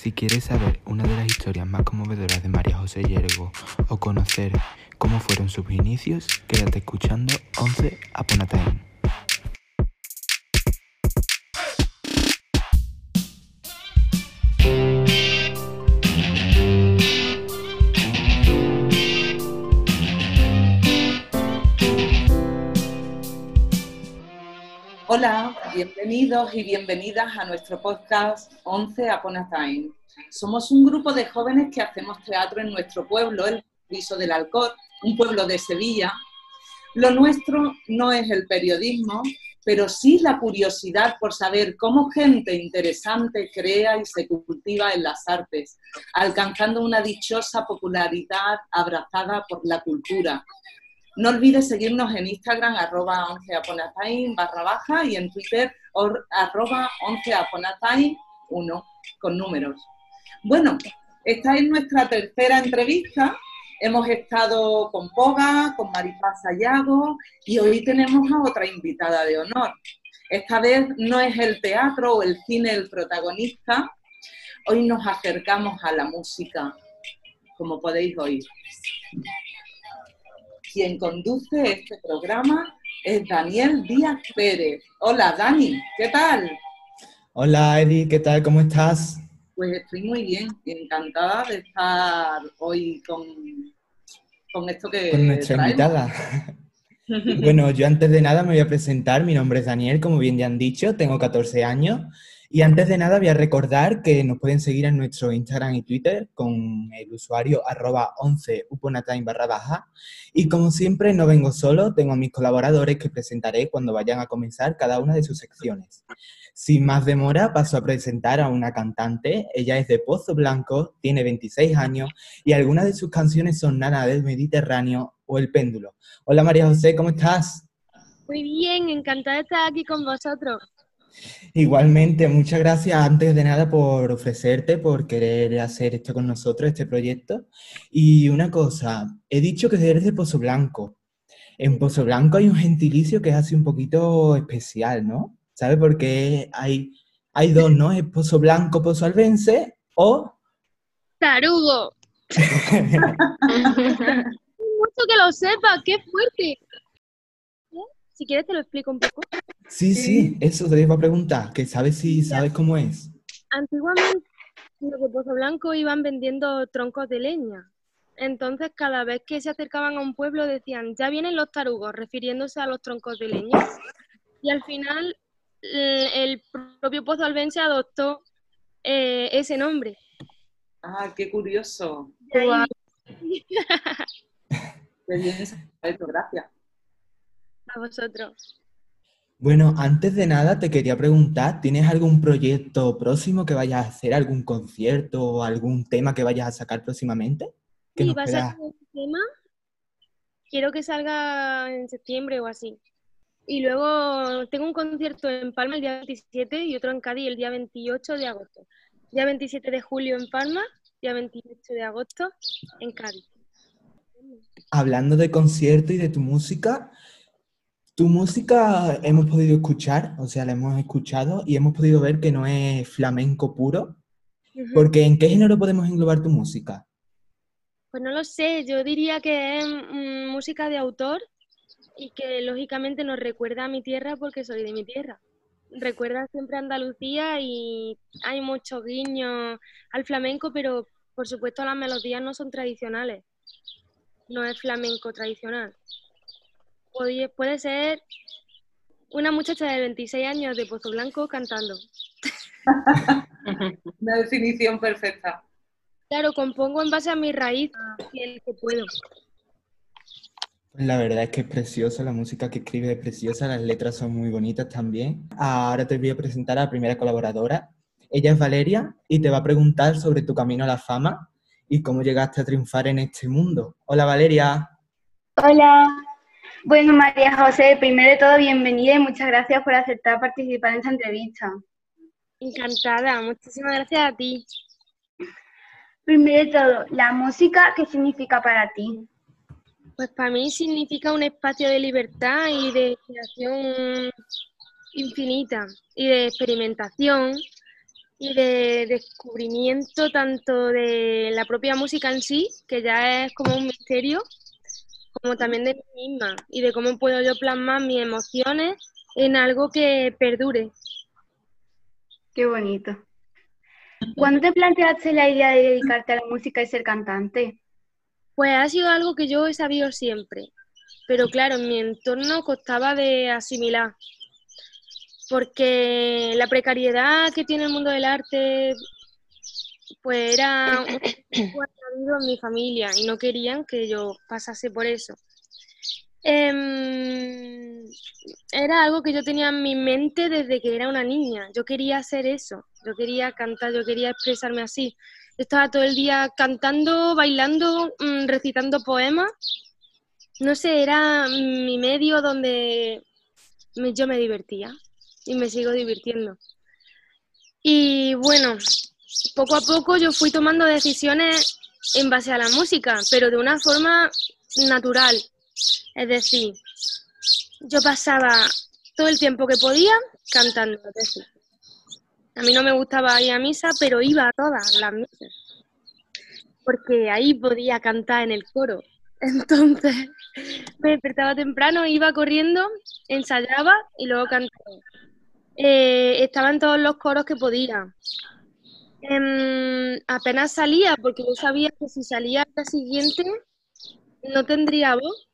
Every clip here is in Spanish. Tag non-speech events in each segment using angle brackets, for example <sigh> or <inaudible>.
Si quieres saber una de las historias más conmovedoras de María José Yergo o conocer cómo fueron sus inicios, quédate escuchando 11 Upon a Time. Bienvenidos y bienvenidas a nuestro podcast 11 Upon a Time. Somos un grupo de jóvenes que hacemos teatro en nuestro pueblo, el Piso del Alcor, un pueblo de Sevilla. Lo nuestro no es el periodismo, pero sí la curiosidad por saber cómo gente interesante crea y se cultiva en las artes, alcanzando una dichosa popularidad abrazada por la cultura, no olvides seguirnos en Instagram, arroba 11aponatime barra baja y en Twitter, arroba 11aponatime 1 con números. Bueno, esta es nuestra tercera entrevista. Hemos estado con Poga, con Maripaz Sayago y hoy tenemos a otra invitada de honor. Esta vez no es el teatro o el cine el protagonista, hoy nos acercamos a la música, como podéis oír. Quien conduce este programa es Daniel Díaz Pérez. Hola, Dani, ¿qué tal? Hola, Eddie, ¿qué tal? ¿Cómo estás? Pues estoy muy bien, encantada de estar hoy con, con esto que. Con nuestra invitada. bueno, yo antes de nada me voy a presentar. Mi nombre es Daniel, como bien ya han dicho, tengo 14 años y antes de nada voy a recordar que nos pueden seguir en nuestro Instagram y Twitter con el usuario arroba 11 uponatime barra baja. Y como siempre no vengo solo, tengo a mis colaboradores que presentaré cuando vayan a comenzar cada una de sus secciones. Sin más demora, paso a presentar a una cantante. Ella es de Pozo Blanco, tiene 26 años y algunas de sus canciones son Nana del Mediterráneo o El Péndulo. Hola María José, ¿cómo estás? Muy bien, encantada de estar aquí con vosotros. Igualmente, muchas gracias antes de nada por ofrecerte, por querer hacer esto con nosotros, este proyecto. Y una cosa, he dicho que eres de Pozo Blanco. En Pozo Blanco hay un gentilicio que es así un poquito especial, ¿no? ¿Sabes? Porque hay, hay dos, ¿no? Es Pozo Blanco, Pozo Albense o... Tarugo. <laughs> <laughs> Mucho que lo sepa, qué fuerte. Si quieres te lo explico un poco. Sí, sí, eso te iba a preguntar, que sabes si sabes cómo es. Antiguamente los de Pozo Blanco iban vendiendo troncos de leña. Entonces, cada vez que se acercaban a un pueblo decían, ya vienen los tarugos, refiriéndose a los troncos de leña. Y al final, el propio Pozo Albense adoptó eh, ese nombre. Ah, qué curioso. Qué <laughs> bien gracias a vosotros. Bueno, antes de nada te quería preguntar, ¿tienes algún proyecto próximo que vayas a hacer, algún concierto o algún tema que vayas a sacar próximamente? Sí, va a un tema. Quiero que salga en septiembre o así. Y luego tengo un concierto en Palma el día 27 y otro en Cádiz el día 28 de agosto. Día 27 de julio en Palma, día 28 de agosto en Cádiz. Hablando de concierto y de tu música, tu música hemos podido escuchar, o sea, la hemos escuchado y hemos podido ver que no es flamenco puro. Porque ¿en qué género podemos englobar tu música? Pues no lo sé, yo diría que es mm, música de autor y que lógicamente nos recuerda a mi tierra porque soy de mi tierra. Recuerda siempre a Andalucía y hay muchos guiños al flamenco, pero por supuesto las melodías no son tradicionales. No es flamenco tradicional puede ser una muchacha de 26 años de Pozo Blanco cantando. <laughs> Una definición perfecta. Claro, compongo en base a mi raíz y el que puedo. La verdad es que es preciosa, la música que escribe es preciosa, las letras son muy bonitas también. Ahora te voy a presentar a la primera colaboradora. Ella es Valeria y te va a preguntar sobre tu camino a la fama y cómo llegaste a triunfar en este mundo. Hola Valeria. Hola. Bueno, María José, primero de todo, bienvenida y muchas gracias por aceptar participar en esta entrevista. Encantada, muchísimas gracias a ti. Primero de todo, la música, ¿qué significa para ti? Pues para mí significa un espacio de libertad y de creación infinita y de experimentación y de descubrimiento tanto de la propia música en sí, que ya es como un misterio, como también de mí misma y de cómo puedo yo plasmar mis emociones en algo que perdure. Qué bonito. ¿Cuándo te planteaste la idea de dedicarte a la música y ser cantante? Pues ha sido algo que yo he sabido siempre, pero claro, en mi entorno costaba de asimilar porque la precariedad que tiene el mundo del arte pues era un <coughs> en mi familia y no querían que yo pasase por eso. Em, era algo que yo tenía en mi mente desde que era una niña. Yo quería hacer eso, yo quería cantar, yo quería expresarme así. estaba todo el día cantando, bailando, mm, recitando poemas. No sé, era mi medio donde yo me divertía y me sigo divirtiendo. Y bueno, poco a poco yo fui tomando decisiones en base a la música, pero de una forma natural. Es decir, yo pasaba todo el tiempo que podía cantando. a mí no me gustaba ir a misa, pero iba a todas las misas. Porque ahí podía cantar en el coro. <laughs> Entonces me despertaba temprano, iba corriendo, ensayaba y luego cantaba eh, estaba en todos los coros que podía. Em, apenas salía, porque yo sabía que si salía al día siguiente no tendría voz.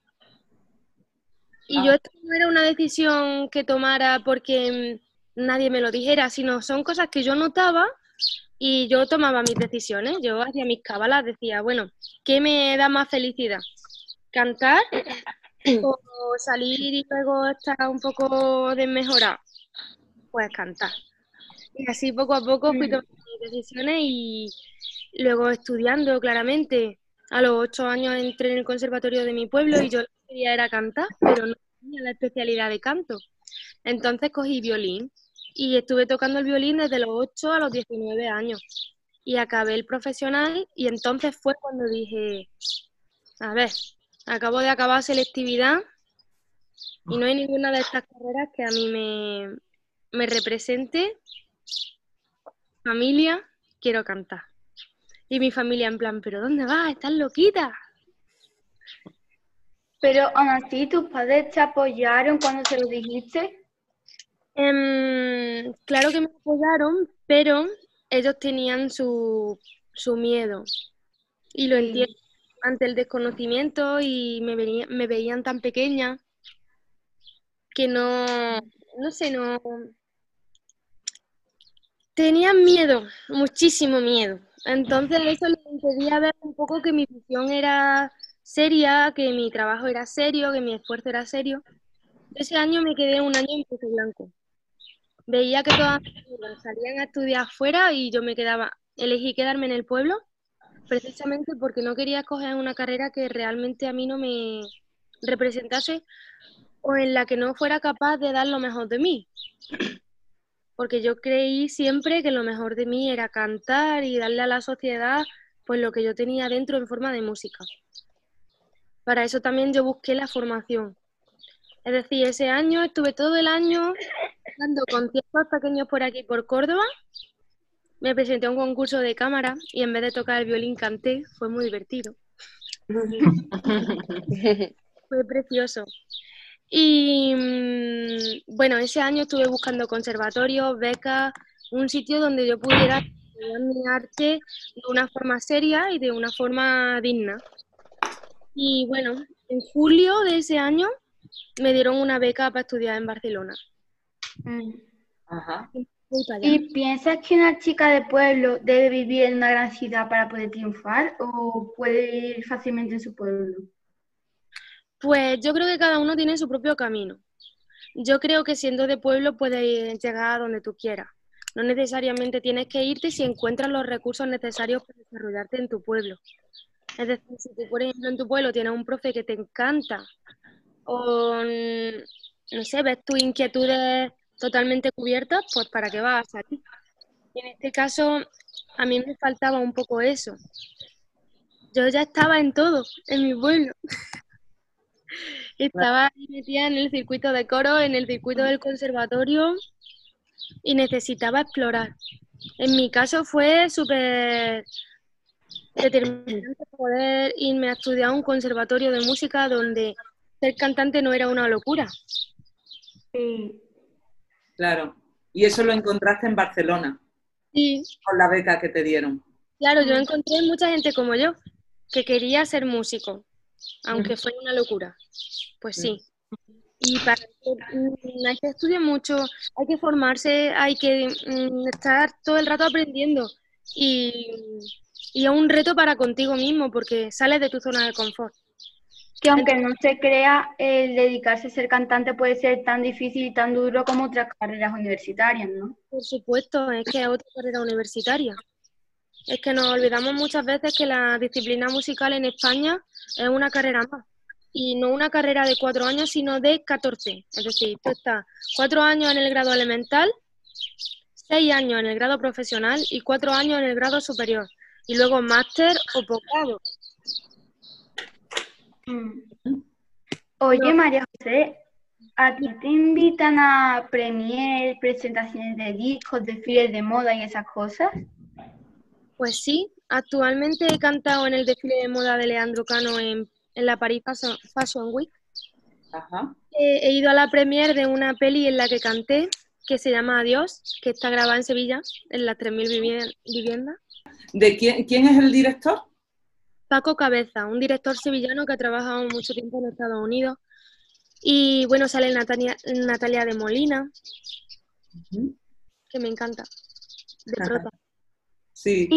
Y yo ah. esto no era una decisión que tomara porque nadie me lo dijera, sino son cosas que yo notaba y yo tomaba mis decisiones. Yo hacía mis cábalas, decía, bueno, ¿qué me da más felicidad? ¿Cantar <coughs> o salir y luego estar un poco desmejorado? pues cantar. Y así poco a poco fui mm. Decisiones y luego estudiando claramente. A los ocho años entré en el conservatorio de mi pueblo y yo lo que quería era cantar, pero no tenía la especialidad de canto. Entonces cogí violín y estuve tocando el violín desde los 8 a los 19 años. Y acabé el profesional y entonces fue cuando dije, a ver, acabo de acabar selectividad y no hay ninguna de estas carreras que a mí me, me represente, familia, quiero cantar. Y mi familia en plan, ¿pero dónde vas? ¿Estás loquita? Pero aún así, ¿tus padres te apoyaron cuando se lo dijiste? Em, claro que me apoyaron, pero ellos tenían su, su miedo. Y lo entiendo ante el desconocimiento y me, me veían tan pequeña que no, no sé, no, Tenían miedo, muchísimo miedo. Entonces eso les impedía ver un poco que mi visión era seria, que mi trabajo era serio, que mi esfuerzo era serio. Ese año me quedé un año en Puerto Blanco. Veía que todas salían a estudiar afuera y yo me quedaba, elegí quedarme en el pueblo precisamente porque no quería escoger una carrera que realmente a mí no me representase o en la que no fuera capaz de dar lo mejor de mí porque yo creí siempre que lo mejor de mí era cantar y darle a la sociedad pues lo que yo tenía dentro en forma de música. Para eso también yo busqué la formación. Es decir, ese año estuve todo el año dando conciertos pequeños por aquí, por Córdoba. Me presenté a un concurso de cámara y en vez de tocar el violín canté. Fue muy divertido. <laughs> Fue precioso. Y mm, bueno, ese año estuve buscando conservatorios, becas, un sitio donde yo pudiera estudiar mi arte de una forma seria y de una forma digna. Y bueno, en julio de ese año me dieron una beca para estudiar en Barcelona. Mm. ¿Y piensas que una chica de pueblo debe vivir en una gran ciudad para poder triunfar o puede ir fácilmente en su pueblo? Pues yo creo que cada uno tiene su propio camino. Yo creo que siendo de pueblo puedes llegar a donde tú quieras. No necesariamente tienes que irte si encuentras los recursos necesarios para desarrollarte en tu pueblo. Es decir, si tú, por ejemplo, en tu pueblo tienes un profe que te encanta o, no sé, ves tus inquietudes totalmente cubiertas, pues ¿para qué vas a ti? en este caso, a mí me faltaba un poco eso. Yo ya estaba en todo, en mi pueblo. <laughs> <laughs> Estaba metida en el circuito de coro, en el circuito del conservatorio y necesitaba explorar. En mi caso fue súper determinante poder irme a estudiar a un conservatorio de música donde ser cantante no era una locura. Sí. Claro. Y eso lo encontraste en Barcelona. Sí. Con la beca que te dieron. Claro, yo encontré mucha gente como yo que quería ser músico, aunque fuera una locura. Pues sí. Y para mm, hay que estudiar mucho, hay que formarse, hay que mm, estar todo el rato aprendiendo. Y, y es un reto para contigo mismo porque sales de tu zona de confort. Que aunque no se crea, el dedicarse a ser cantante puede ser tan difícil y tan duro como otras carreras universitarias, ¿no? Por supuesto, es que es otra carrera universitaria. Es que nos olvidamos muchas veces que la disciplina musical en España es una carrera más. Y no una carrera de cuatro años, sino de 14. Es decir, tú estás cuatro años en el grado elemental, seis años en el grado profesional y cuatro años en el grado superior. Y luego máster o posgrado. Oye, María José, ¿a ti te invitan a premier, presentaciones de discos, desfiles de moda y esas cosas? Pues sí, actualmente he cantado en el desfile de moda de Leandro Cano en, la Paris Fashion Week. he ido a la premier de una peli en la que canté, que se llama Adiós, que está grabada en Sevilla, en las 3.000 viviendas. ¿De quién, quién es el director? Paco Cabeza, un director sevillano que ha trabajado mucho tiempo en Estados Unidos. Y bueno, sale Natalia, Natalia de Molina, que me encanta, de prota. Sí.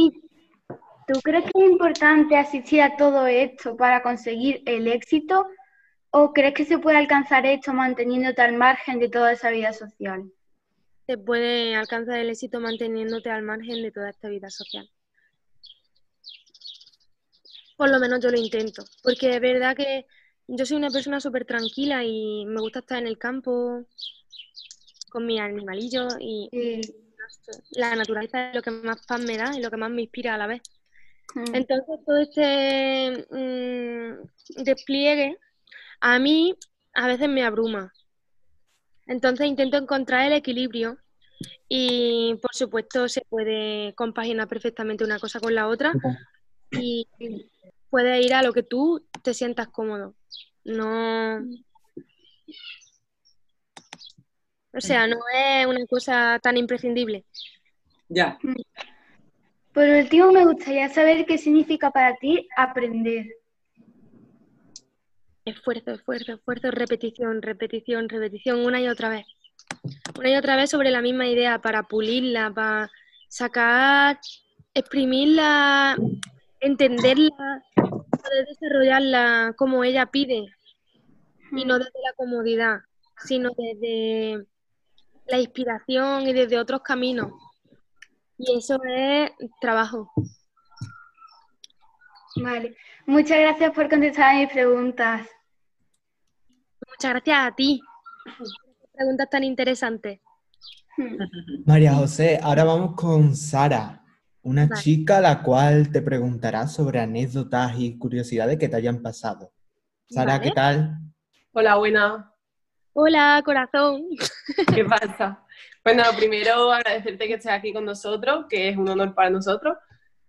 tú crees que es importante asistir a todo esto para conseguir el éxito o crees que se puede alcanzar esto manteniéndote al margen de toda esa vida social? Se puede alcanzar el éxito manteniéndote al margen de toda esta vida social. Por lo menos yo lo intento, porque es verdad que yo soy una persona súper tranquila y me gusta estar en el campo con mi animalillo y la naturaleza es lo que más paz me da y lo que más me inspira a la vez. Mm. Entonces, todo este mm, despliegue a mí a veces me abruma. Entonces, intento encontrar el equilibrio y, por supuesto, se puede compaginar perfectamente una cosa con la otra y puedes ir a lo que tú te sientas cómodo. No. O sea, no es una cosa tan imprescindible. Ya. Por último, me gustaría saber qué significa para ti aprender. Esfuerzo, esfuerzo, esfuerzo, repetición, repetición, repetición, una y otra vez. Una y otra vez sobre la misma idea para pulirla, para sacar, exprimirla, entenderla, poder desarrollarla como ella pide y no desde la comodidad, sino desde la inspiración y desde otros caminos. Y eso es trabajo. Vale. Muchas gracias por contestar a mis preguntas. Muchas gracias a ti. Preguntas tan interesantes. María José, ahora vamos con Sara, una chica la cual te preguntará sobre anécdotas y curiosidades que te hayan pasado. Sara, ¿qué tal? Hola, buena. Hola, corazón. ¿Qué pasa? Bueno, primero agradecerte que estés aquí con nosotros, que es un honor para nosotros.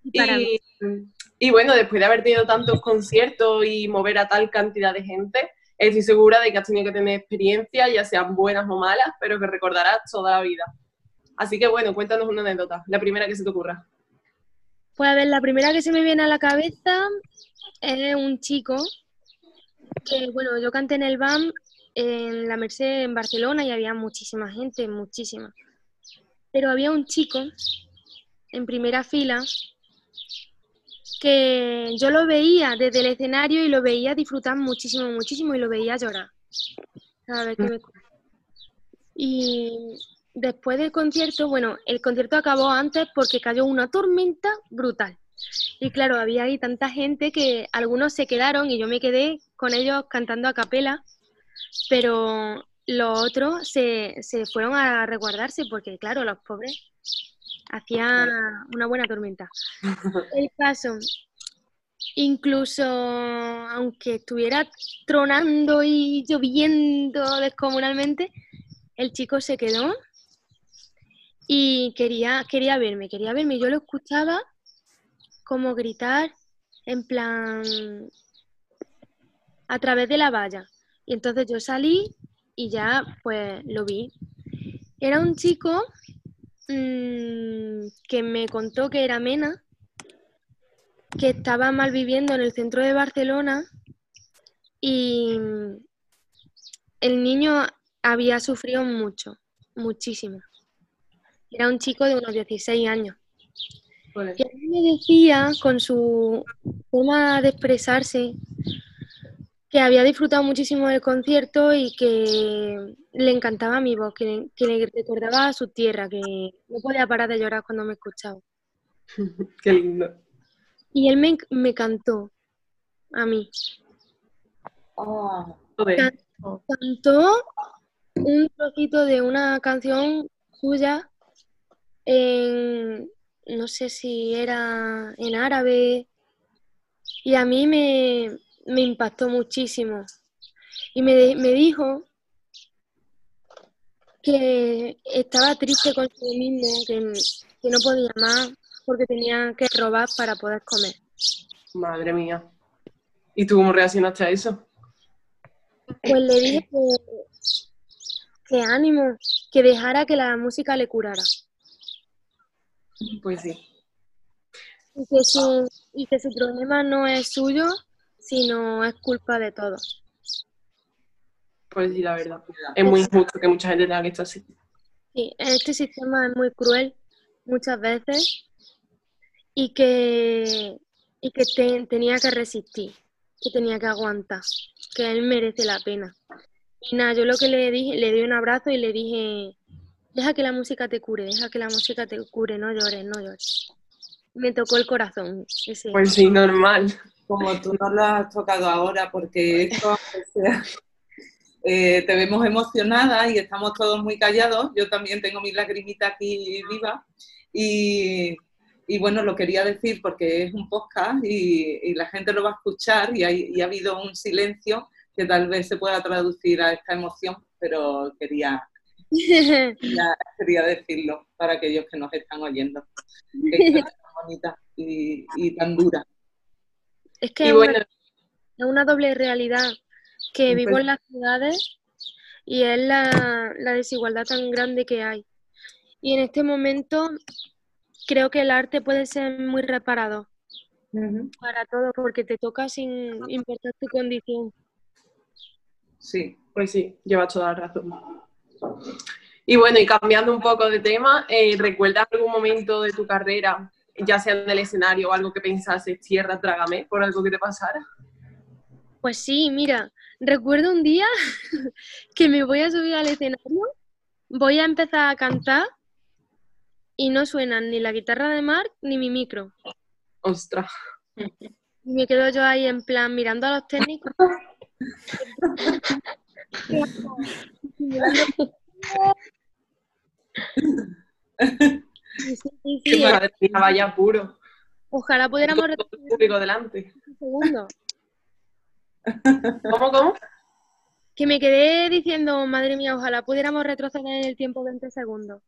Y, bueno, después de haber tenido tantos conciertos y mover a tal cantidad de gente, estoy segura de que has tenido que tener experiencias, ya sean buenas o malas, pero que recordarás toda la vida. Así que bueno, cuéntanos una anécdota, la primera que se te ocurra. Pues a ver, la primera que se me viene a la cabeza es un chico que, bueno, yo canté en el BAM en la Merced en Barcelona y había muchísima gente, muchísima. Pero había un chico en primera fila que yo lo veía desde el escenario y lo veía disfrutar muchísimo, muchísimo y lo veía llorar. Y después del concierto, bueno, el concierto acabó antes porque cayó una tormenta brutal. Y claro, había ahí tanta gente que algunos se quedaron y yo me quedé con ellos cantando a capela pero los otros se, se fueron a resguardarse porque, claro, los pobres hacían una buena tormenta. <laughs> El caso, incluso aunque estuviera tronando y lloviendo descomunalmente, el chico se quedó y quería, quería verme, quería verme. Yo lo escuchaba como gritar en plan a través de la valla. Y entonces yo salí y ya pues lo vi. Era un chico mm, que me contó que era Mena, que estaba mal viviendo en el centro de Barcelona y el niño había sufrido mucho, muchísimo. Era un chico de unos 16 años. Y a mí me decía, con su forma de expresarse, que había disfrutado muchísimo del concierto y que le encantaba mi voz, que, le recordaba a su tierra, que no podía parar de llorar cuando me escuchaba. <laughs> Qué lindo. Y él me, cantó a mí. Oh, cantó un trocito de una canción suya en, no sé si era en árabe, y a mí me, impactó muchísimo. Y me, dijo que estaba triste con sí mismo, que, no podía más porque tenía que robar para poder comer. Madre mía. ¿Y tú cómo reaccionaste a eso? Pues le dije que, que ánimo, que dejara que la música le curara. Pues sí. Y que, su, y que su problema no es suyo, sino es culpa de todos. Pues sí, la verdad. Es muy injusto que mucha gente tenga que estar así. Sí, este sistema es muy cruel muchas veces y que, y que tenía que resistir, que tenía que aguantar, que él merece la pena. Y nada, yo lo que le dije, le di un abrazo y le dije, Deja que la música te cure, deja que la música te cure, no llores, no llores. Me tocó el corazón. Pues sí, normal. Como tú no lo has tocado ahora, porque esto, eh, te vemos emocionada y estamos todos muy callados. Yo también tengo mis lagrimitas aquí vivas. Y, bueno, lo quería decir porque es un podcast y, la gente lo va a escuchar y, y ha habido un silencio que tal vez se pueda traducir a esta emoción, pero quería, ya quería decirlo para aquellos que nos están oyendo. <laughs> es tan bonita y, tan dura. Es que es, una, doble realidad que vivo en las ciudades y es la, desigualdad tan grande que hay. Y en este momento creo que el arte puede ser muy reparado para todo porque te toca sin importar tu condición. Sí, pues sí, lleva toda la razón. Y bueno, y cambiando un poco de tema, eh, ¿recuerdas algún momento de tu carrera, ya sea en el escenario o algo que pensases, tierra, trágame, por algo que te pasara? Pues sí, mira, recuerdo un día <laughs> que me voy a subir al escenario, voy a empezar a cantar y no suenan ni la guitarra de Mark ni mi micro. Ostras. Y me quedo yo ahí en plan mirando a los técnicos. <laughs> <laughs> vaya puro. Ojalá pudiéramos retroceder público delante. segundo. ¿Cómo, cómo? Que me quedé diciendo, madre mía, ojalá pudiéramos retroceder en el tiempo 20 segundos.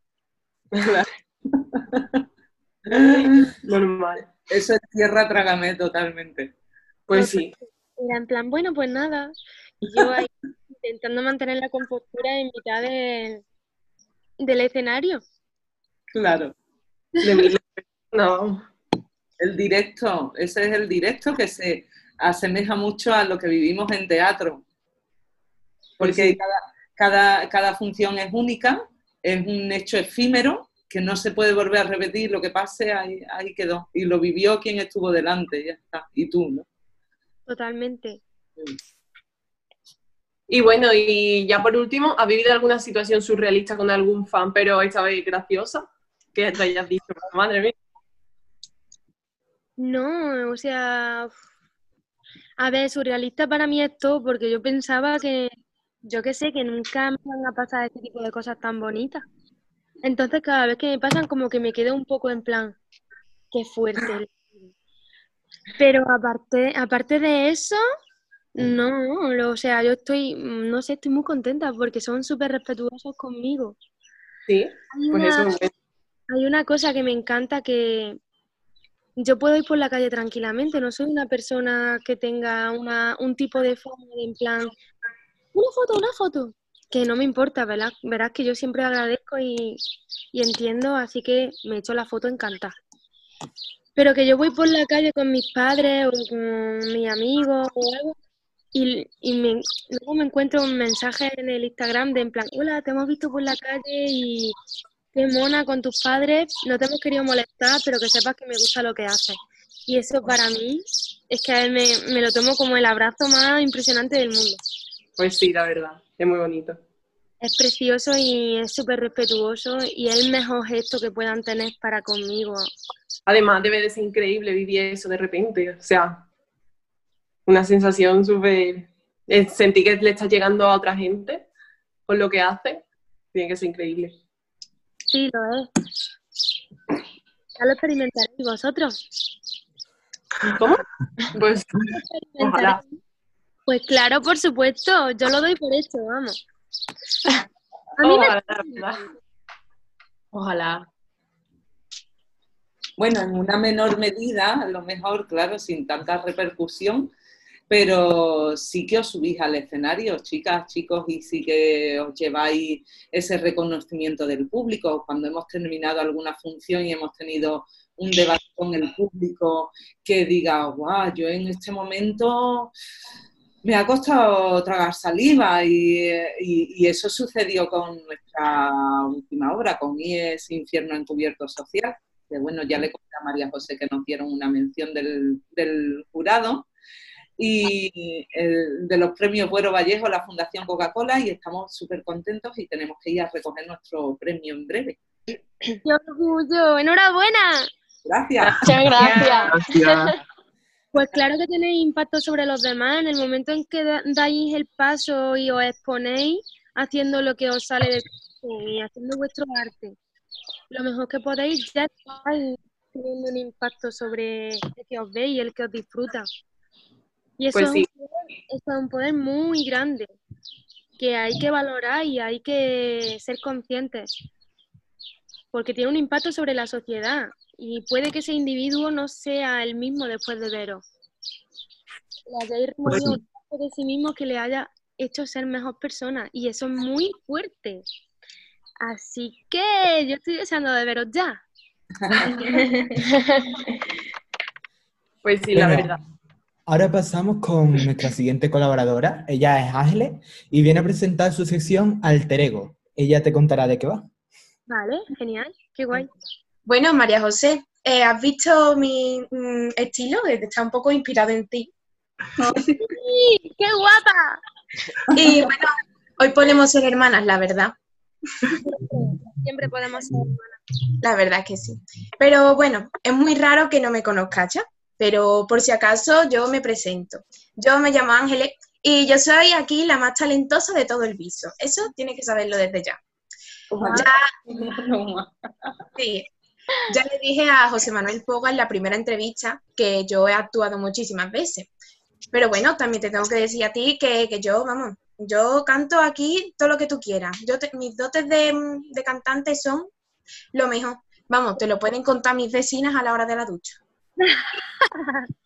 <laughs> Normal. Eso es tierra trágame totalmente. Pues sí. Era en plan, bueno, pues nada. Y yo ahí <laughs> intentando mantener la compostura en mitad del escenario. Claro. <laughs> no. El directo, ese es el directo que se asemeja mucho a lo que vivimos en teatro. Porque cada, cada, función es única, es un hecho efímero que no se puede volver a repetir, lo que pase ahí, ahí quedó. Y lo vivió quien estuvo delante, ya está. Y tú, ¿no? Totalmente. Y bueno, y ya por último, ¿has vivido alguna situación surrealista con algún fan, pero esta vez graciosa? Que te hayas dicho, madre mía. No, o sea, a ver, surrealista para mí es todo, porque yo pensaba que, yo qué sé, que nunca me van a pasar este tipo de cosas tan bonitas. Entonces, cada vez que me pasan, como que me quedo un poco en plan, qué fuerte. <laughs> Pero aparte, aparte de eso, no, o sea, yo estoy, no sé, estoy muy contenta porque son súper respetuosos conmigo. Sí, pues eso Hay una cosa que me encanta que yo puedo ir por la calle tranquilamente, no soy una persona que tenga una, un tipo de de en plan, una foto, una foto, que no me importa, ¿verdad? Verás que yo siempre agradezco y, y entiendo, así que me echo la foto encantada. Pero que yo voy por la calle con mis padres o con mis amigos o algo y, y me, luego me encuentro un mensaje en el Instagram de en plan, hola, te hemos visto por la calle y qué mona con tus padres, no te hemos querido molestar, pero que sepas que me gusta lo que haces. Y eso para mí es que me, me lo tomo como el abrazo más impresionante del mundo. Pues sí, la verdad, es muy bonito. Es precioso y es súper respetuoso y es el mejor gesto que puedan tener para conmigo. Además, debe de ser increíble vivir eso de repente. O sea, una sensación súper... Sentir que le estás llegando a otra gente con lo que hace, tiene que ser increíble. Sí, lo es. Ya lo experimentaréis vosotros. ¿Cómo? Pues, ojalá. Pues claro, por supuesto, yo lo doy por hecho, vamos. A mí ojalá, me... Ojalá. Bueno, en una menor medida, a lo mejor, claro, sin tanta repercusión, pero sí que os subís al escenario, chicas, chicos, y sí que os lleváis ese reconocimiento del público. Cuando hemos terminado alguna función y hemos tenido un debate con el público que diga, guau, yo en este momento me ha costado tragar saliva y, eso sucedió con nuestra última obra, con IES Infierno Encubierto Social, que bueno, ya le conté a María José que nos dieron una mención del jurado y de los premios Buero Vallejo, la Fundación Coca-Cola, y estamos súper contentos y tenemos que ir a recoger nuestro premio en breve. ¡Qué orgullo! ¡Enhorabuena! Gracias. Muchas gracias. Pues claro que tenéis impacto sobre los demás. En el momento en que dais el paso y os exponéis haciendo lo que os sale de y haciendo vuestro arte, lo mejor que podéis ya estáis teniendo un impacto sobre el que os veis y el que os disfruta. Y eso, Pues sí. es un poder, eso es un poder muy grande que hay que valorar y hay que ser conscientes. Porque tiene un impacto sobre la sociedad y puede que ese individuo no sea el mismo después de veros. Le hayáis removido un de sí mismo que le haya hecho ser mejor persona y eso es muy fuerte. Así que yo estoy deseando de veros ya. <laughs> <laughs> Pues sí, la verdad. Ahora pasamos con nuestra siguiente colaboradora. Ella es Ángeles y viene a presentar su sección Alter Ego. Ella te contará de qué va. Vale, genial, qué guay. Bueno, María José, eh, ¿has visto mi mm, estilo? Eh, Está un poco inspirado en ti. ¡Sí! ¡Qué guapa! Y bueno, hoy podemos ser hermanas, la verdad. Siempre podemos ser hermanas. La verdad es que sí. Pero bueno, es muy raro que no me conozcas, ¿ya? Pero por si acaso yo me presento. Yo me llamo Ángeles y yo soy aquí la más talentosa de todo el viso. Eso tiene que saberlo desde ya. Ya, sí. Ya le dije a José Manuel Poga en la primera entrevista que yo he actuado muchísimas veces. Pero bueno, también te tengo que decir a ti que, que yo, vamos, yo canto aquí todo lo que tú quieras. Yo te- mis dotes de, de cantante son lo mejor. Vamos, te lo pueden contar mis vecinas a la hora de la ducha. <laughs>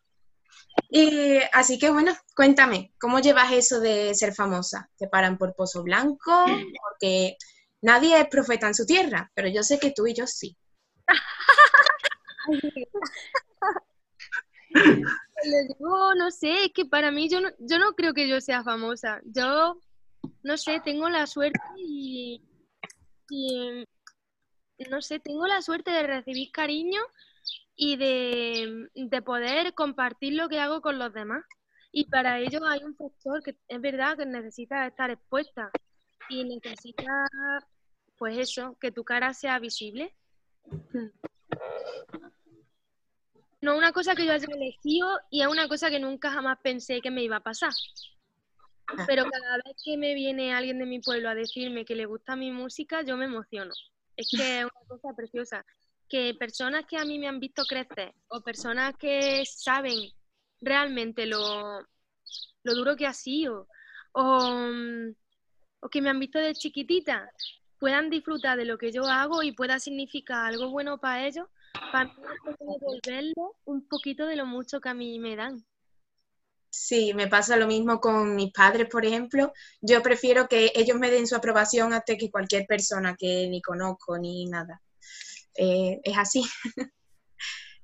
Y así que bueno, cuéntame, ¿cómo llevas eso de ser famosa? ¿Te paran por Pozo Blanco? Porque nadie es profeta en su tierra, pero yo sé que tú y yo sí. Digo, no sé, es que para mí yo no, yo no creo que yo sea famosa. Yo, no sé, tengo la suerte y, y, no sé, tengo la suerte de recibir cariño y de, de poder compartir lo que hago con los demás. Y para ello hay un factor que es verdad que necesitas estar expuesta y necesitas, pues eso, que tu cara sea visible. No una cosa que yo haya elegido y es una cosa que nunca jamás pensé que me iba a pasar. Pero cada vez que me viene alguien de mi pueblo a decirme que le gusta mi música, yo me emociono. Es que es una cosa preciosa. Que personas que a mí me han visto crecer o personas que saben realmente lo, lo duro que ha sido o, mm, o que me han visto de chiquitita puedan disfrutar de lo que yo hago y pueda significar algo bueno para ellos, para mí es devolverles un poquito de lo mucho que a mí me dan. Sí, me pasa lo mismo con mis padres, por ejemplo. Yo prefiero que ellos me den su aprobación antes que cualquier persona que ni conozco ni nada. Eh, es así. <laughs>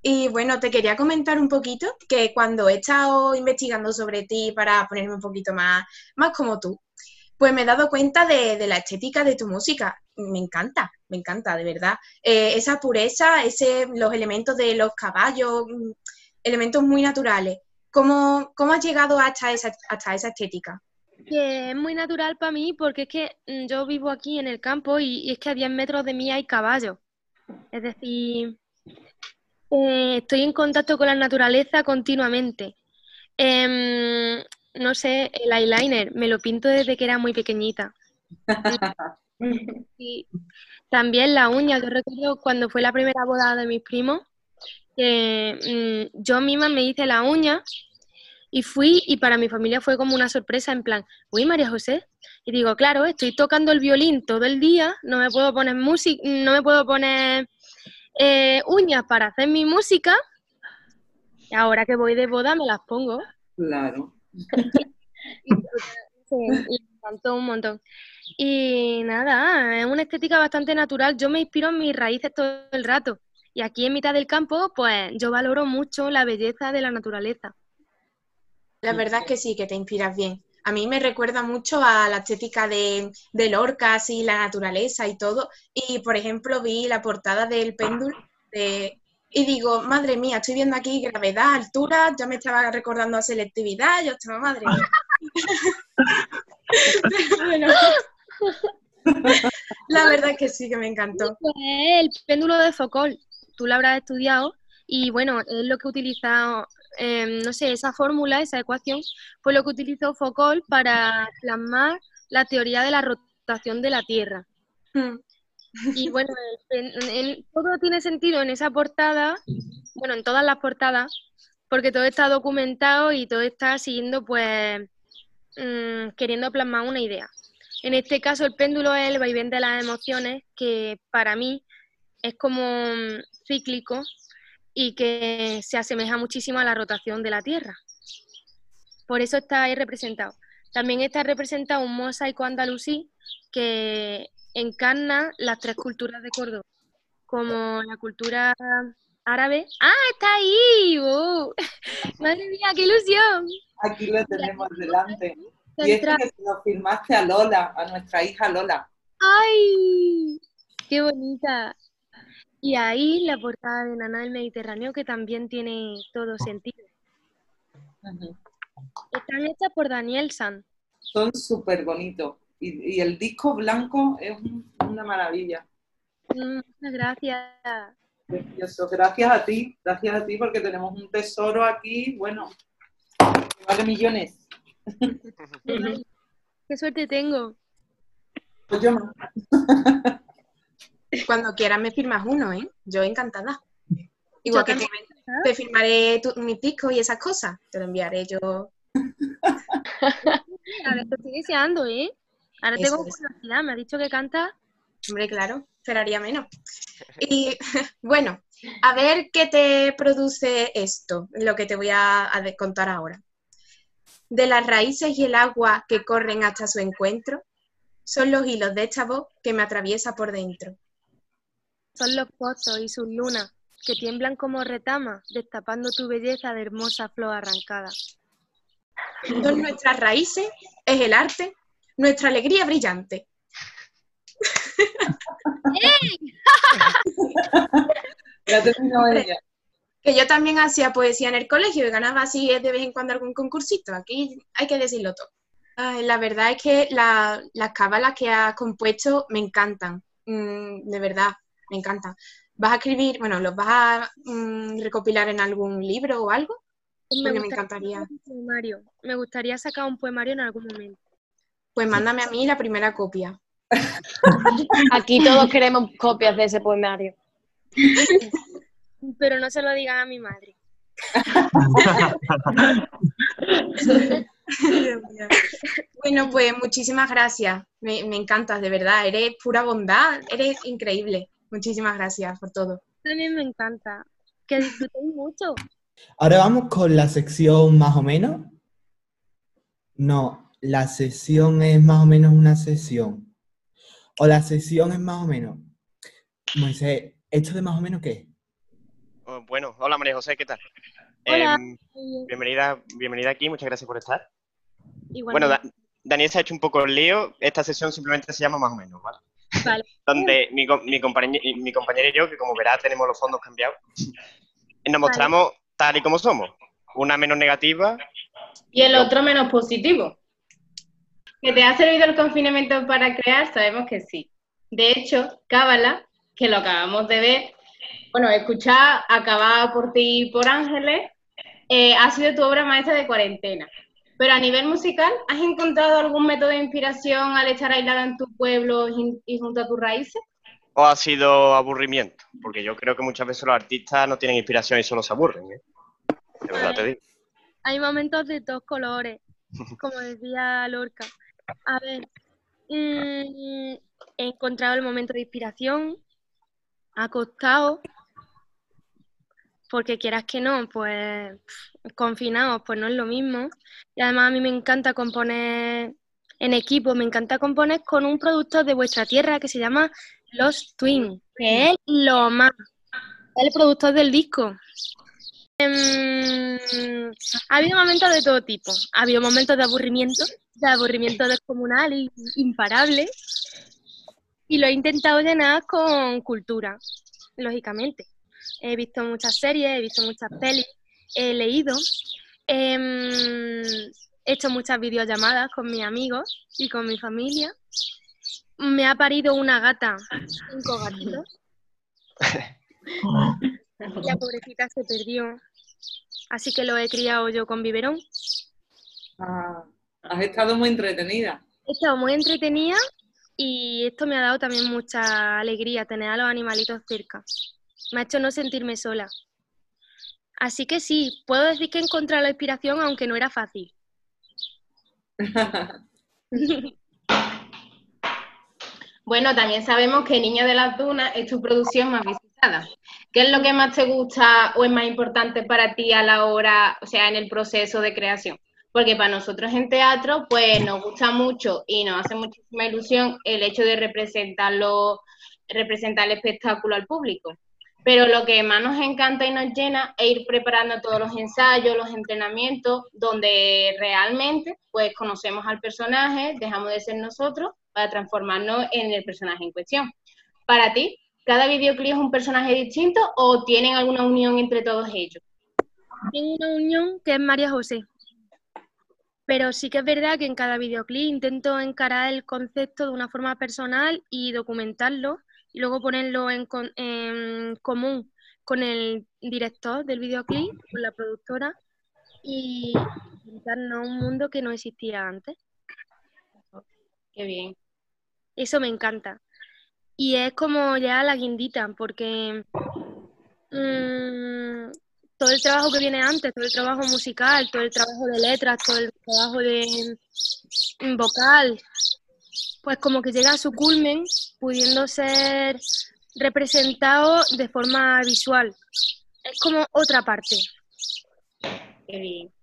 y bueno, te quería comentar un poquito que cuando he estado investigando sobre ti para ponerme un poquito más, más como tú, pues me he dado cuenta de, la estética de tu música. Me encanta, me encanta, de verdad. Eh, esa pureza, ese, los elementos de los caballos, mm, elementos muy naturales. ¿Cómo, cómo has llegado hasta esa, hasta esa estética? Es muy natural para mí porque es que mm, yo vivo aquí en el campo y, es que a 10 metros de mí hay caballos. Es decir, eh, estoy en contacto con la naturaleza continuamente. Em, no sé, el eyeliner me lo pinto desde que era muy pequeñita. <laughs> y también la uña, yo recuerdo cuando fue la primera boda de mis primos, que mm, yo misma me hice la uña y fui y para mi familia fue como una sorpresa en plan, uy María José, y digo, claro, estoy tocando el violín todo el día, no me puedo poner música, no me puedo poner eh, uñas para hacer mi música, y ahora que voy de boda me las pongo. Claro. <laughs> y, me encantó un montón. Y nada, es una estética bastante natural. Yo me inspiro en mis raíces todo el rato. Y aquí en mitad del campo, pues yo valoro mucho la belleza de la naturaleza. La verdad es que sí, que te inspiras bien. A mí me recuerda mucho a la estética de, de Lorcas y la naturaleza y todo. Y, por ejemplo, vi la portada del péndulo de, y digo, madre mía, estoy viendo aquí gravedad, altura, ya me estaba recordando a selectividad, yo estaba, madre mía. <laughs> la verdad es que sí, que me encantó. el péndulo de Foucault, tú lo habrás estudiado, y bueno, es lo que utiliza, em, no sé, esa fórmula, esa ecuación, fue lo que utilizó Foucault para plasmar la teoría de la rotación de la Tierra. Mm. Y bueno, todo tiene sentido en esa portada, bueno, en todas las portadas, porque todo está documentado y todo está siguiendo, pues, mm, queriendo plasmar una idea. En este caso, el péndulo es el vaivén de las emociones, que para mí es como mm, cíclico y que se asemeja muchísimo a la rotación de la Tierra. Por eso está ahí representado. También está representado un mosaico andalusí que encarna las tres culturas de Córdoba, como la cultura árabe. ¡Ah, está ahí! ¡Oh! <laughs> ¡Madre mía, qué ilusión! Aquí lo tenemos delante. Y es que nos firmaste a Lola, a nuestra hija Lola. ¡Ay! ¡Qué bonita! Y ahí la portada de Nana del Mediterráneo, que también tiene todo sentido. Están hechas por Daniel San. Son súper bonitos y, el disco blanco es una maravilla. Mm, muchas gracias. Gracias a ti, gracias a ti porque tenemos un tesoro aquí, bueno, que vale millones. <laughs> Qué suerte tengo. Pues yo no. <laughs> <laughs> Cuando quieras me firmas uno, ¿eh? Yo encantada. Igual que te, firmaré mi disco y esas cosas, te lo enviaré yo. <laughs> A ver, te estoy deseando, ¿eh? Ahora tengo curiosidad, me ha dicho que canta. Hombre, claro, esperaría menos. Y <laughs> bueno, a ver qué te produce esto, lo que te voy a, contar ahora. De las raíces y el agua que corren hasta su encuentro, son los hilos de esta voz que me atraviesa por dentro. Son los pozos y sus lunas que tiemblan como retamas, destapando tu belleza de hermosa flor arrancada. Son nuestras raíces, es el arte, nuestra alegría brillante. <laughs> Que yo también hacía poesía en el colegio y ganaba así de vez en cuando algún concursito. Aquí hay que decirlo todo. la verdad es que las cábalas que has compuesto me encantan. Mm, de verdad, me encantan. ¿Vas a escribir, bueno, los vas a mm, recopilar en algún libro o algo? me encantaría. Me gustaría sacar un poemario en algún momento. Pues mándame a mí la primera copia. <laughs> Aquí todos queremos copias de ese poemario. <laughs> Pero no se lo digan a mi madre. <laughs> Bueno, pues muchísimas gracias. Me, me encantas, de verdad. Eres pura bondad, eres increíble. Muchísimas gracias por todo. También me encanta. Que disfrutéis mucho. Ahora vamos con la sección más o menos. No, la sesión es más o menos una sesión. O la sesión es más o menos. Moisés, ¿esto de más o menos qué? Oh, bueno, hola María José, ¿qué tal? Hola. Em, bienvenida, bienvenida aquí, muchas gracias por estar. Bueno, Da- Daniel se ha hecho un poco el lío. Esta sesión simplemente se llama más o menos, ¿vale? Vale. Donde mi, mi, compañe- mi compañera y yo, que como verás tenemos los fondos cambiados, nos mostramos tal y como somos. Una menos negativa. Y el otro menos positivo. ¿Que te ha servido el confinamiento para crear? Sabemos que sí. De hecho, Cábala, que lo acabamos de ver, bueno, escuchar Acabada por ti y por Ángeles, eh, ha sido tu obra maestra de cuarentena. Pero a nivel musical, ¿has encontrado algún método de inspiración al estar aislada en tu pueblo y junto a tus raíces? ¿O ha sido aburrimiento? Porque yo creo que muchas veces los artistas no tienen inspiración y solo se aburren, ¿eh? De verdad te digo. Hay momentos de todos colores, como decía Lorca. A ver, mm, he encontrado el momento de inspiración, acostado, porque quieras que no, pues confinados, pues no es lo mismo. Y además a mí me encanta componer en equipo, me encanta componer con un productor de vuestra tierra que se llama Los Twins, que es lo más, es el productor del disco. Em, ha habido momentos de todo tipo. Ha habido momentos de aburrimiento, de aburrimiento descomunal y imparable. Y lo he intentado llenar con cultura, lógicamente. He visto muchas series, he visto muchas pelis, he leído, em, he hecho muchas videollamadas con mis amigos y con mi familia. Me ha parido una gata, cinco gatitos. <laughs> La pobrecita se perdió. Así que lo he criado yo con biberón. Ah, has estado muy entretenida. He estado muy entretenida y esto me ha dado también mucha alegría tener a los animalitos cerca. Me ha hecho no sentirme sola. Así que sí, puedo decir que he encontrado la inspiración, aunque no era fácil. <laughs> Bueno, también sabemos que Niño de las Dunas es tu producción más visitada. ¿Qué es lo que más te gusta o es más importante para ti a la hora, o sea, en el proceso de creación? Porque para nosotros en teatro, pues nos gusta mucho y nos hace muchísima ilusión el hecho de representarlo, representar el espectáculo al público. Pero lo que más nos encanta y nos llena es ir preparando todos los ensayos, los entrenamientos, donde realmente pues conocemos al personaje, dejamos de ser nosotros para transformarnos en el personaje en cuestión. Para ti, ¿cada videoclip es un personaje distinto o tienen alguna unión entre todos ellos? Tengo una unión que es María José. Pero sí que es verdad que en cada videoclip intento encarar el concepto de una forma personal y documentarlo y luego ponerlo en, con- en común con el director del videoclip, con la productora y inventarnos un mundo que no existía antes. Qué bien. Eso me encanta. Y es como ya la guindita, porque mm, todo el trabajo que viene antes, todo el trabajo musical, todo el trabajo de letras, todo el trabajo de mm, vocal, pues como que llega a su culmen pudiendo ser representado de forma visual. Es como otra parte. Qué bien.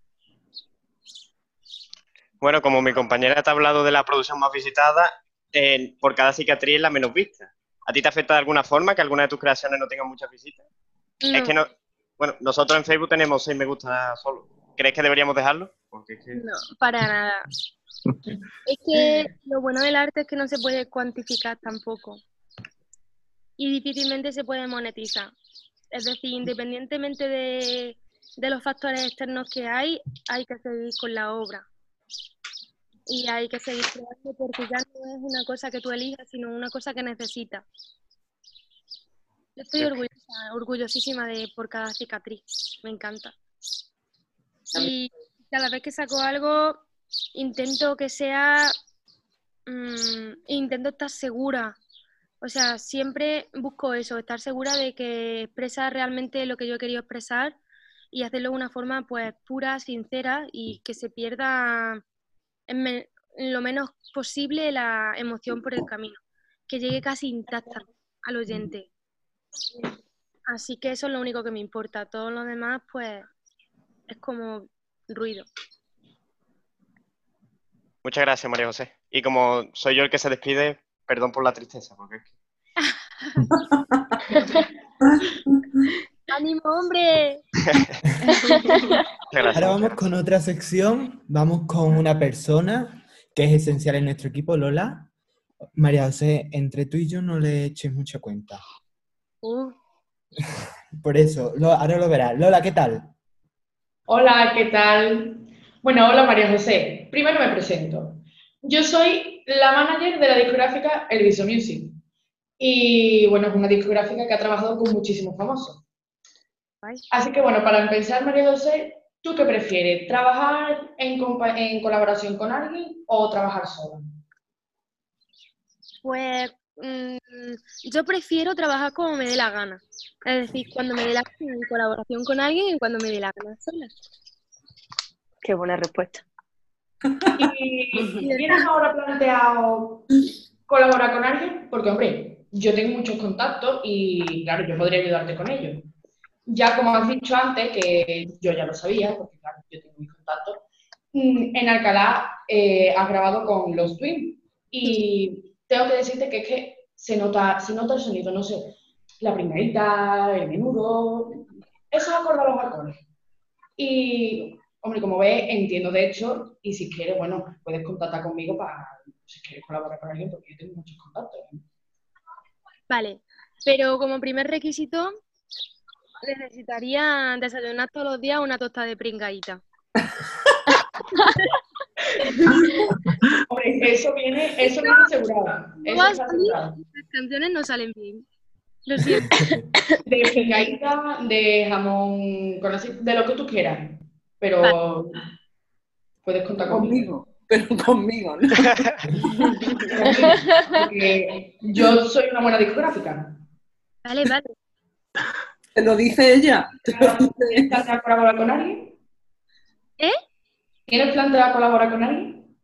Bueno, como mi compañera te ha hablado de la producción más visitada, eh, por cada cicatriz es la menos vista. ¿A ti te afecta de alguna forma que alguna de tus creaciones no tengan muchas visitas? Es que no. Bueno, nosotros en Facebook tenemos 6 me gusta solo. ¿Crees que deberíamos dejarlo? Porque es que- No, para nada. Es que lo bueno del arte es que no se puede cuantificar tampoco. Y difícilmente se puede monetizar. Es decir, independientemente de, de los factores externos que hay, hay que seguir con la obra. Y hay que seguir creando porque ya no es una cosa que tú elijas, sino una cosa que necesitas. Yo estoy orgullosa, orgullosísima de por cada cicatriz. Me encanta. Y cada vez que saco algo, intento que sea, mm, intento estar segura. O sea, siempre busco eso, estar segura de que expresa realmente lo que yo he querido expresar y hacerlo de una forma pues pura, sincera y que se pierda, en lo menos posible la emoción por el camino, que llegue casi intacta al oyente. Así que eso es lo único que me importa. Todo lo demás, pues, es como ruido. Muchas gracias, María José. Y como soy yo el que se despide, perdón por la tristeza, porque <laughs> ¡Ánimo, hombre! <laughs> Ahora vamos con otra sección. Vamos con una persona que es esencial en nuestro equipo, Lola. María José, entre tú y yo no le eches mucha cuenta. Uh. <laughs> Por eso, ahora lo verás. Lola, ¿qué tal? Hola, ¿qué tal? Bueno, hola María José. Primero me presento. Yo soy la manager de la discográfica El Viso Music. Y bueno, es una discográfica que ha trabajado con muchísimos famosos. Así que bueno, para empezar, María José, ¿tú qué prefieres? ¿Trabajar en, en colaboración con alguien o trabajar sola? Pues mm, yo prefiero trabajar como me dé la gana. Es decir, cuando me dé la gana en colaboración con alguien y cuando me dé la gana sola. Qué buena respuesta. <laughs> ¿Y tienes ahora planteado colaborar con alguien? Porque, hombre, yo tengo muchos contactos y, claro, yo podría ayudarte con ellos. Ya como has dicho antes, que yo ya lo sabía, porque, claro, yo tengo mis contactos, mm, en Alcalá eh, has grabado con los Twins y tengo que decirte que es que se nota, se nota el sonido, no sé, la primerita, el menudo, eso acorda los acordes. Y, hombre, como ves, entiendo de hecho, y si quieres, bueno, puedes contactar conmigo para, si quieres colaborar con alguien, porque yo tengo muchos contactos. Vale, pero como primer requisito necesitaría desayunar todos los días una tosta de pringadita. Hombre, eso viene, eso viene asegurado. Las canciones no salen bien. Lo siento. De pringadita, de jamón, de lo que tú quieras. Pero puedes contar conmigo pero <laughs> conmigo, ¿no? Porque yo soy una buena discográfica. Vale, vale. ¿Te lo dice ella? ¿Tienes plan de colaborar con alguien? ¿Eh? ¿Tienes plan de colaborar con alguien?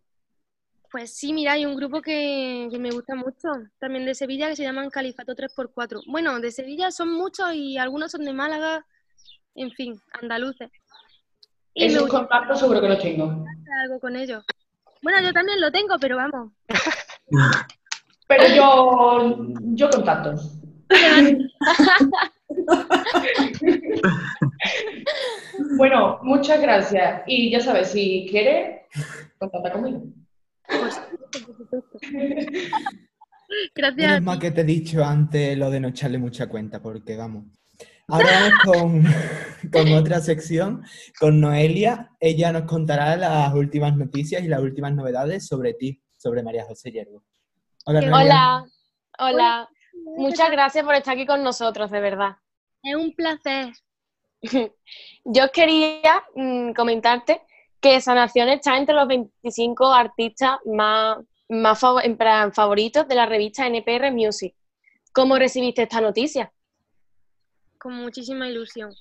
Pues sí, mira, hay un grupo que, me gusta mucho, también de Sevilla, que se llaman Califato 3x4. Bueno, de Sevilla son muchos y algunos son de Málaga, en fin, andaluces. Y Esos contactos seguro que los tengo. Algo con ellos. Bueno, yo también lo tengo, pero vamos. <laughs> Pero yo, yo contacto. <laughs> bueno, muchas gracias. Y ya sabes, si quieres, contacta conmigo. Pues, <laughs> gracias. Es más que te he dicho antes lo de no echarle mucha cuenta, porque vamos. Ahora vamos <laughs> con, otra sección, con Noelia. Ella nos contará las últimas noticias y las últimas novedades sobre ti, sobre María José Yergo. Hola, hola, Muchas gracias por estar aquí con nosotros, de verdad. Es un placer. <laughs> Yo quería mm, comentarte que Sanación está entre los 25 artistas más, más favoritos de la revista NPR Music. ¿Cómo recibiste esta noticia? Con muchísima ilusión.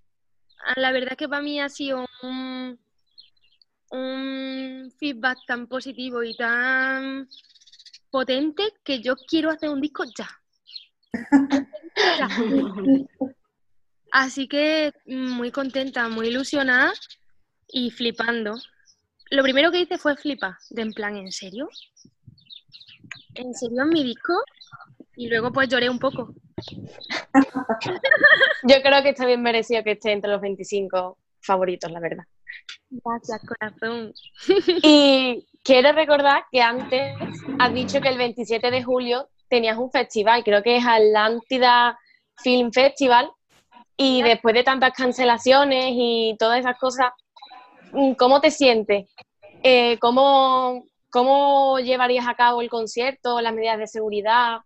Ah, la verdad que para mí ha sido un, feedback tan positivo y tan potente que yo quiero hacer un disco ya. <laughs> Así que muy contenta, muy ilusionada y flipando. Lo primero que hice fue flipar, de en plan, ¿en serio? ¿En serio en mi disco? Y luego pues lloré un poco. <laughs> Yo creo que está bien merecido que esté entre los 25 favoritos, la verdad. Gracias, corazón. Y quiero recordar que antes has dicho que el 27 de julio tenías un festival, creo que es Atlántida Film Festival, y después de tantas cancelaciones y todas esas cosas, ¿cómo te sientes? Eh, ¿cómo, ¿Cómo llevarías a cabo el concierto, las medidas de seguridad?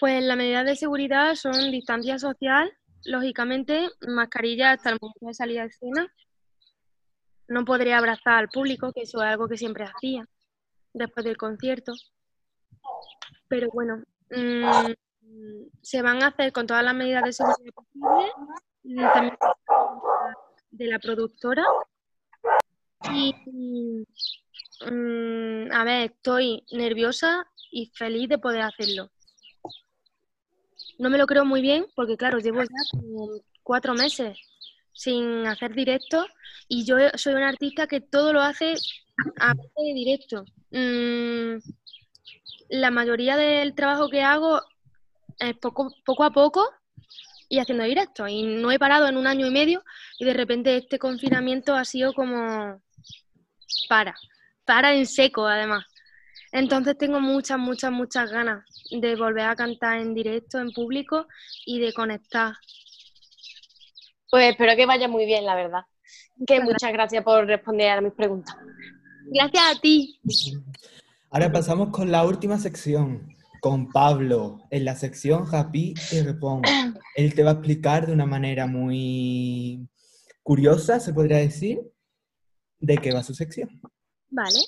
Pues las medidas de seguridad son distancia social, lógicamente, mascarilla hasta el momento de salida de escena. No podré abrazar al público, que eso es algo que siempre hacía después del concierto. Pero bueno, mm, se van a hacer con todas las medidas de seguridad posibles, mm, también de la productora. Y, mm, a ver, estoy nerviosa y feliz de poder hacerlo. No me lo creo muy bien porque, claro, llevo ya como cuatro meses sin hacer directo y yo soy una artista que todo lo hace a de directo. Mm, la mayoría del trabajo que hago es poco, poco a poco y haciendo directo. Y no he parado en un año y medio y de repente este confinamiento ha sido como para, para en seco además. Entonces tengo muchas, muchas, muchas ganas de volver a cantar en directo, en público y de conectar. Pues espero que vaya muy bien, la verdad. Que muchas gracias por responder a mis preguntas. Gracias a ti. Ahora pasamos con la última sección, con Pablo, en la sección Happy y Repon. Él te va a explicar de una manera muy curiosa, se podría decir, de qué va su sección. Vale.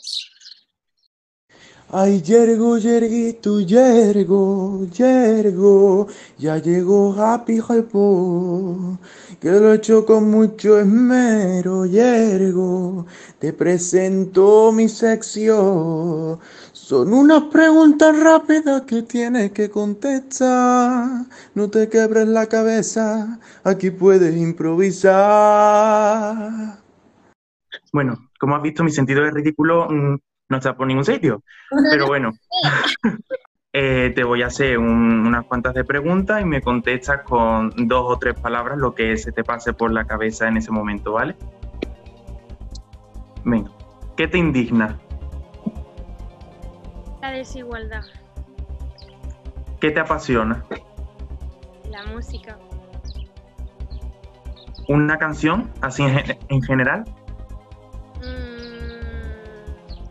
Ay, yergo, yerguito, yergo, yergo, ya llegó Happy Hypo, que lo he hecho con mucho esmero, yergo, te presento mi sección. Son unas preguntas rápidas que tienes que contestar, no te quebres la cabeza, aquí puedes improvisar. Bueno, como has visto, mi sentido de ridículo mm, no está por ningún sitio. Pero bueno, <laughs> eh, te voy a hacer unas cuantas de preguntas y me contestas con dos o tres palabras lo que se te pase por la cabeza en ese momento, ¿vale? Venga, ¿qué te indigna? La desigualdad. ¿Qué te apasiona? La música. ¿Una canción, así en general?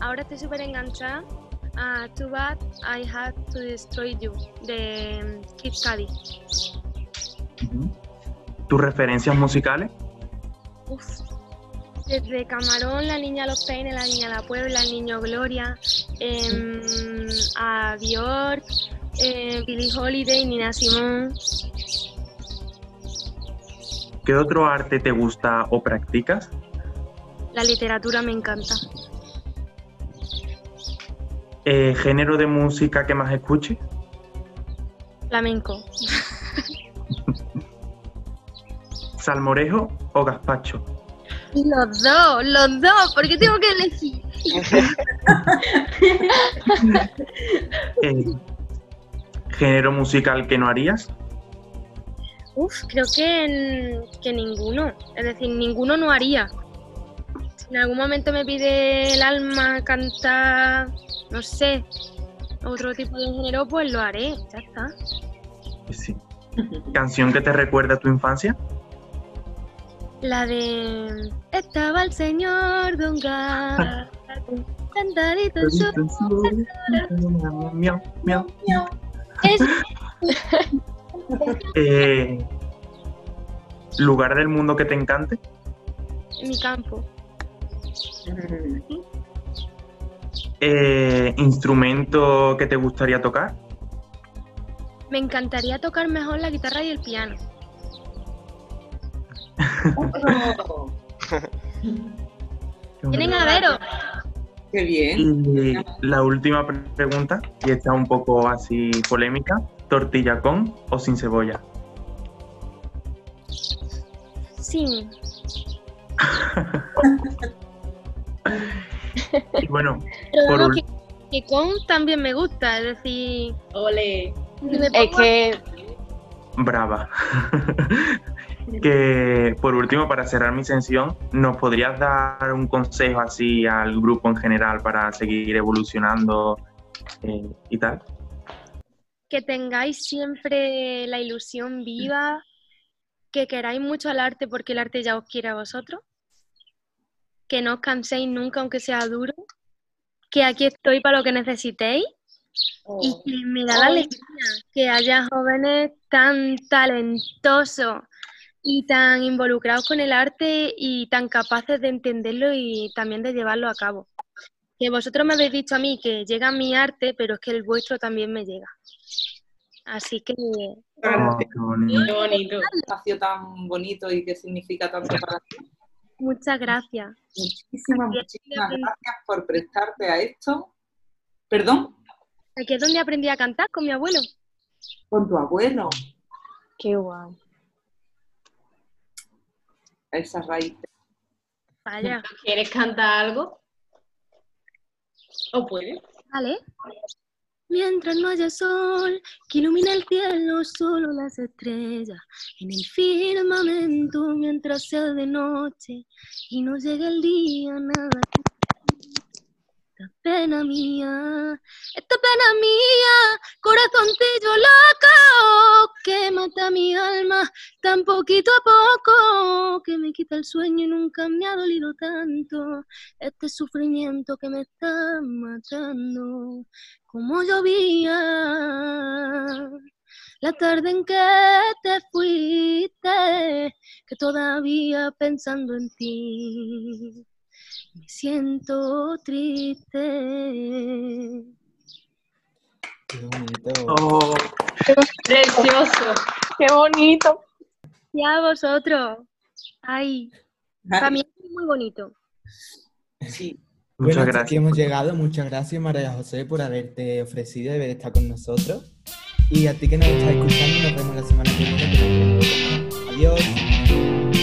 Ahora estoy súper enganchada a Too Bad I Had to Destroy You de Kid Cudi. ¿Tus referencias musicales? Uf, desde Camarón, La Niña Los Peines, La Niña La Puebla, El Niño Gloria, eh, a Björk, eh, Billie Holiday, Nina Simón. ¿Qué otro arte te gusta o practicas? La literatura me encanta. Eh, ¿Género de música que más escuches? Flamenco. <laughs> ¿Salmorejo o gazpacho? Los dos, los dos, ¿por qué tengo que elegir? <laughs> Eh, ¿Género musical que no harías? Uf, creo que, que ninguno. Es decir, ninguno no haría. Si en algún momento me pide el alma cantar no sé, otro tipo de género, pues lo haré, ya está. Pues sí. ¿Canción que te recuerda a tu infancia? La de Estaba el señor Don Gato, sentadito en su... Miau, miau. Es... <laughs> eh, ¿Lugar del mundo que te encante? En mi campo. Eh, ¿Instrumento que te gustaría tocar? Me encantaría tocar mejor la guitarra y el piano. <laughs> Tienen adero. Qué bien. Y la última pregunta, y está un poco así polémica, ¿tortilla con o sin cebolla? Sin. <laughs> Y bueno, por que, con también me gusta, es decir. Ole. Es que. Brava. <laughs> que por último, para cerrar mi sesión, ¿nos podrías dar un consejo así al grupo en general para seguir evolucionando eh, y tal? Que tengáis siempre la ilusión viva, que queráis mucho al arte porque el arte ya os quiere a vosotros que no os canséis nunca, aunque sea duro, que aquí estoy para lo que necesitéis y oh. que me da la alegría que haya jóvenes tan talentosos y tan involucrados con el arte y tan capaces de entenderlo y también de llevarlo a cabo. Que vosotros me habéis dicho a mí que llega mi arte, pero es que el vuestro también me llega. Así que... qué bonito. Un espacio tan bonito y que significa tanto para ti. Muchas gracias. Muchísimas, muchísimas gracias por prestarte a esto. ¿Perdón? Aquí es donde aprendí a cantar con mi abuelo. Con tu abuelo. Qué guay. Esa raíz. Vaya. ¿Quieres cantar algo? ¿O puedes? Vale. Mientras no haya sol que ilumina el cielo, solo las estrellas. En el firmamento, mientras sea de noche y no llegue el día, nada. Esta pena mía, esta pena mía, corazoncillo loco, que mata mi alma tan poquito a poco, que me quita el sueño y nunca me ha dolido tanto. Este sufrimiento que me está matando como llovía la tarde en que te fuiste, que todavía pensando en ti me siento triste. Qué bonito. Oh, Precioso. Qué bonito. Y a vosotros. Ay, para mí es muy bonito. sí. Bueno, Muchas gracias. aquí hemos llegado. Muchas gracias, María José, por haberte ofrecido de estar con nosotros. Y a ti que nos estás escuchando, nos vemos la semana que viene. Adiós.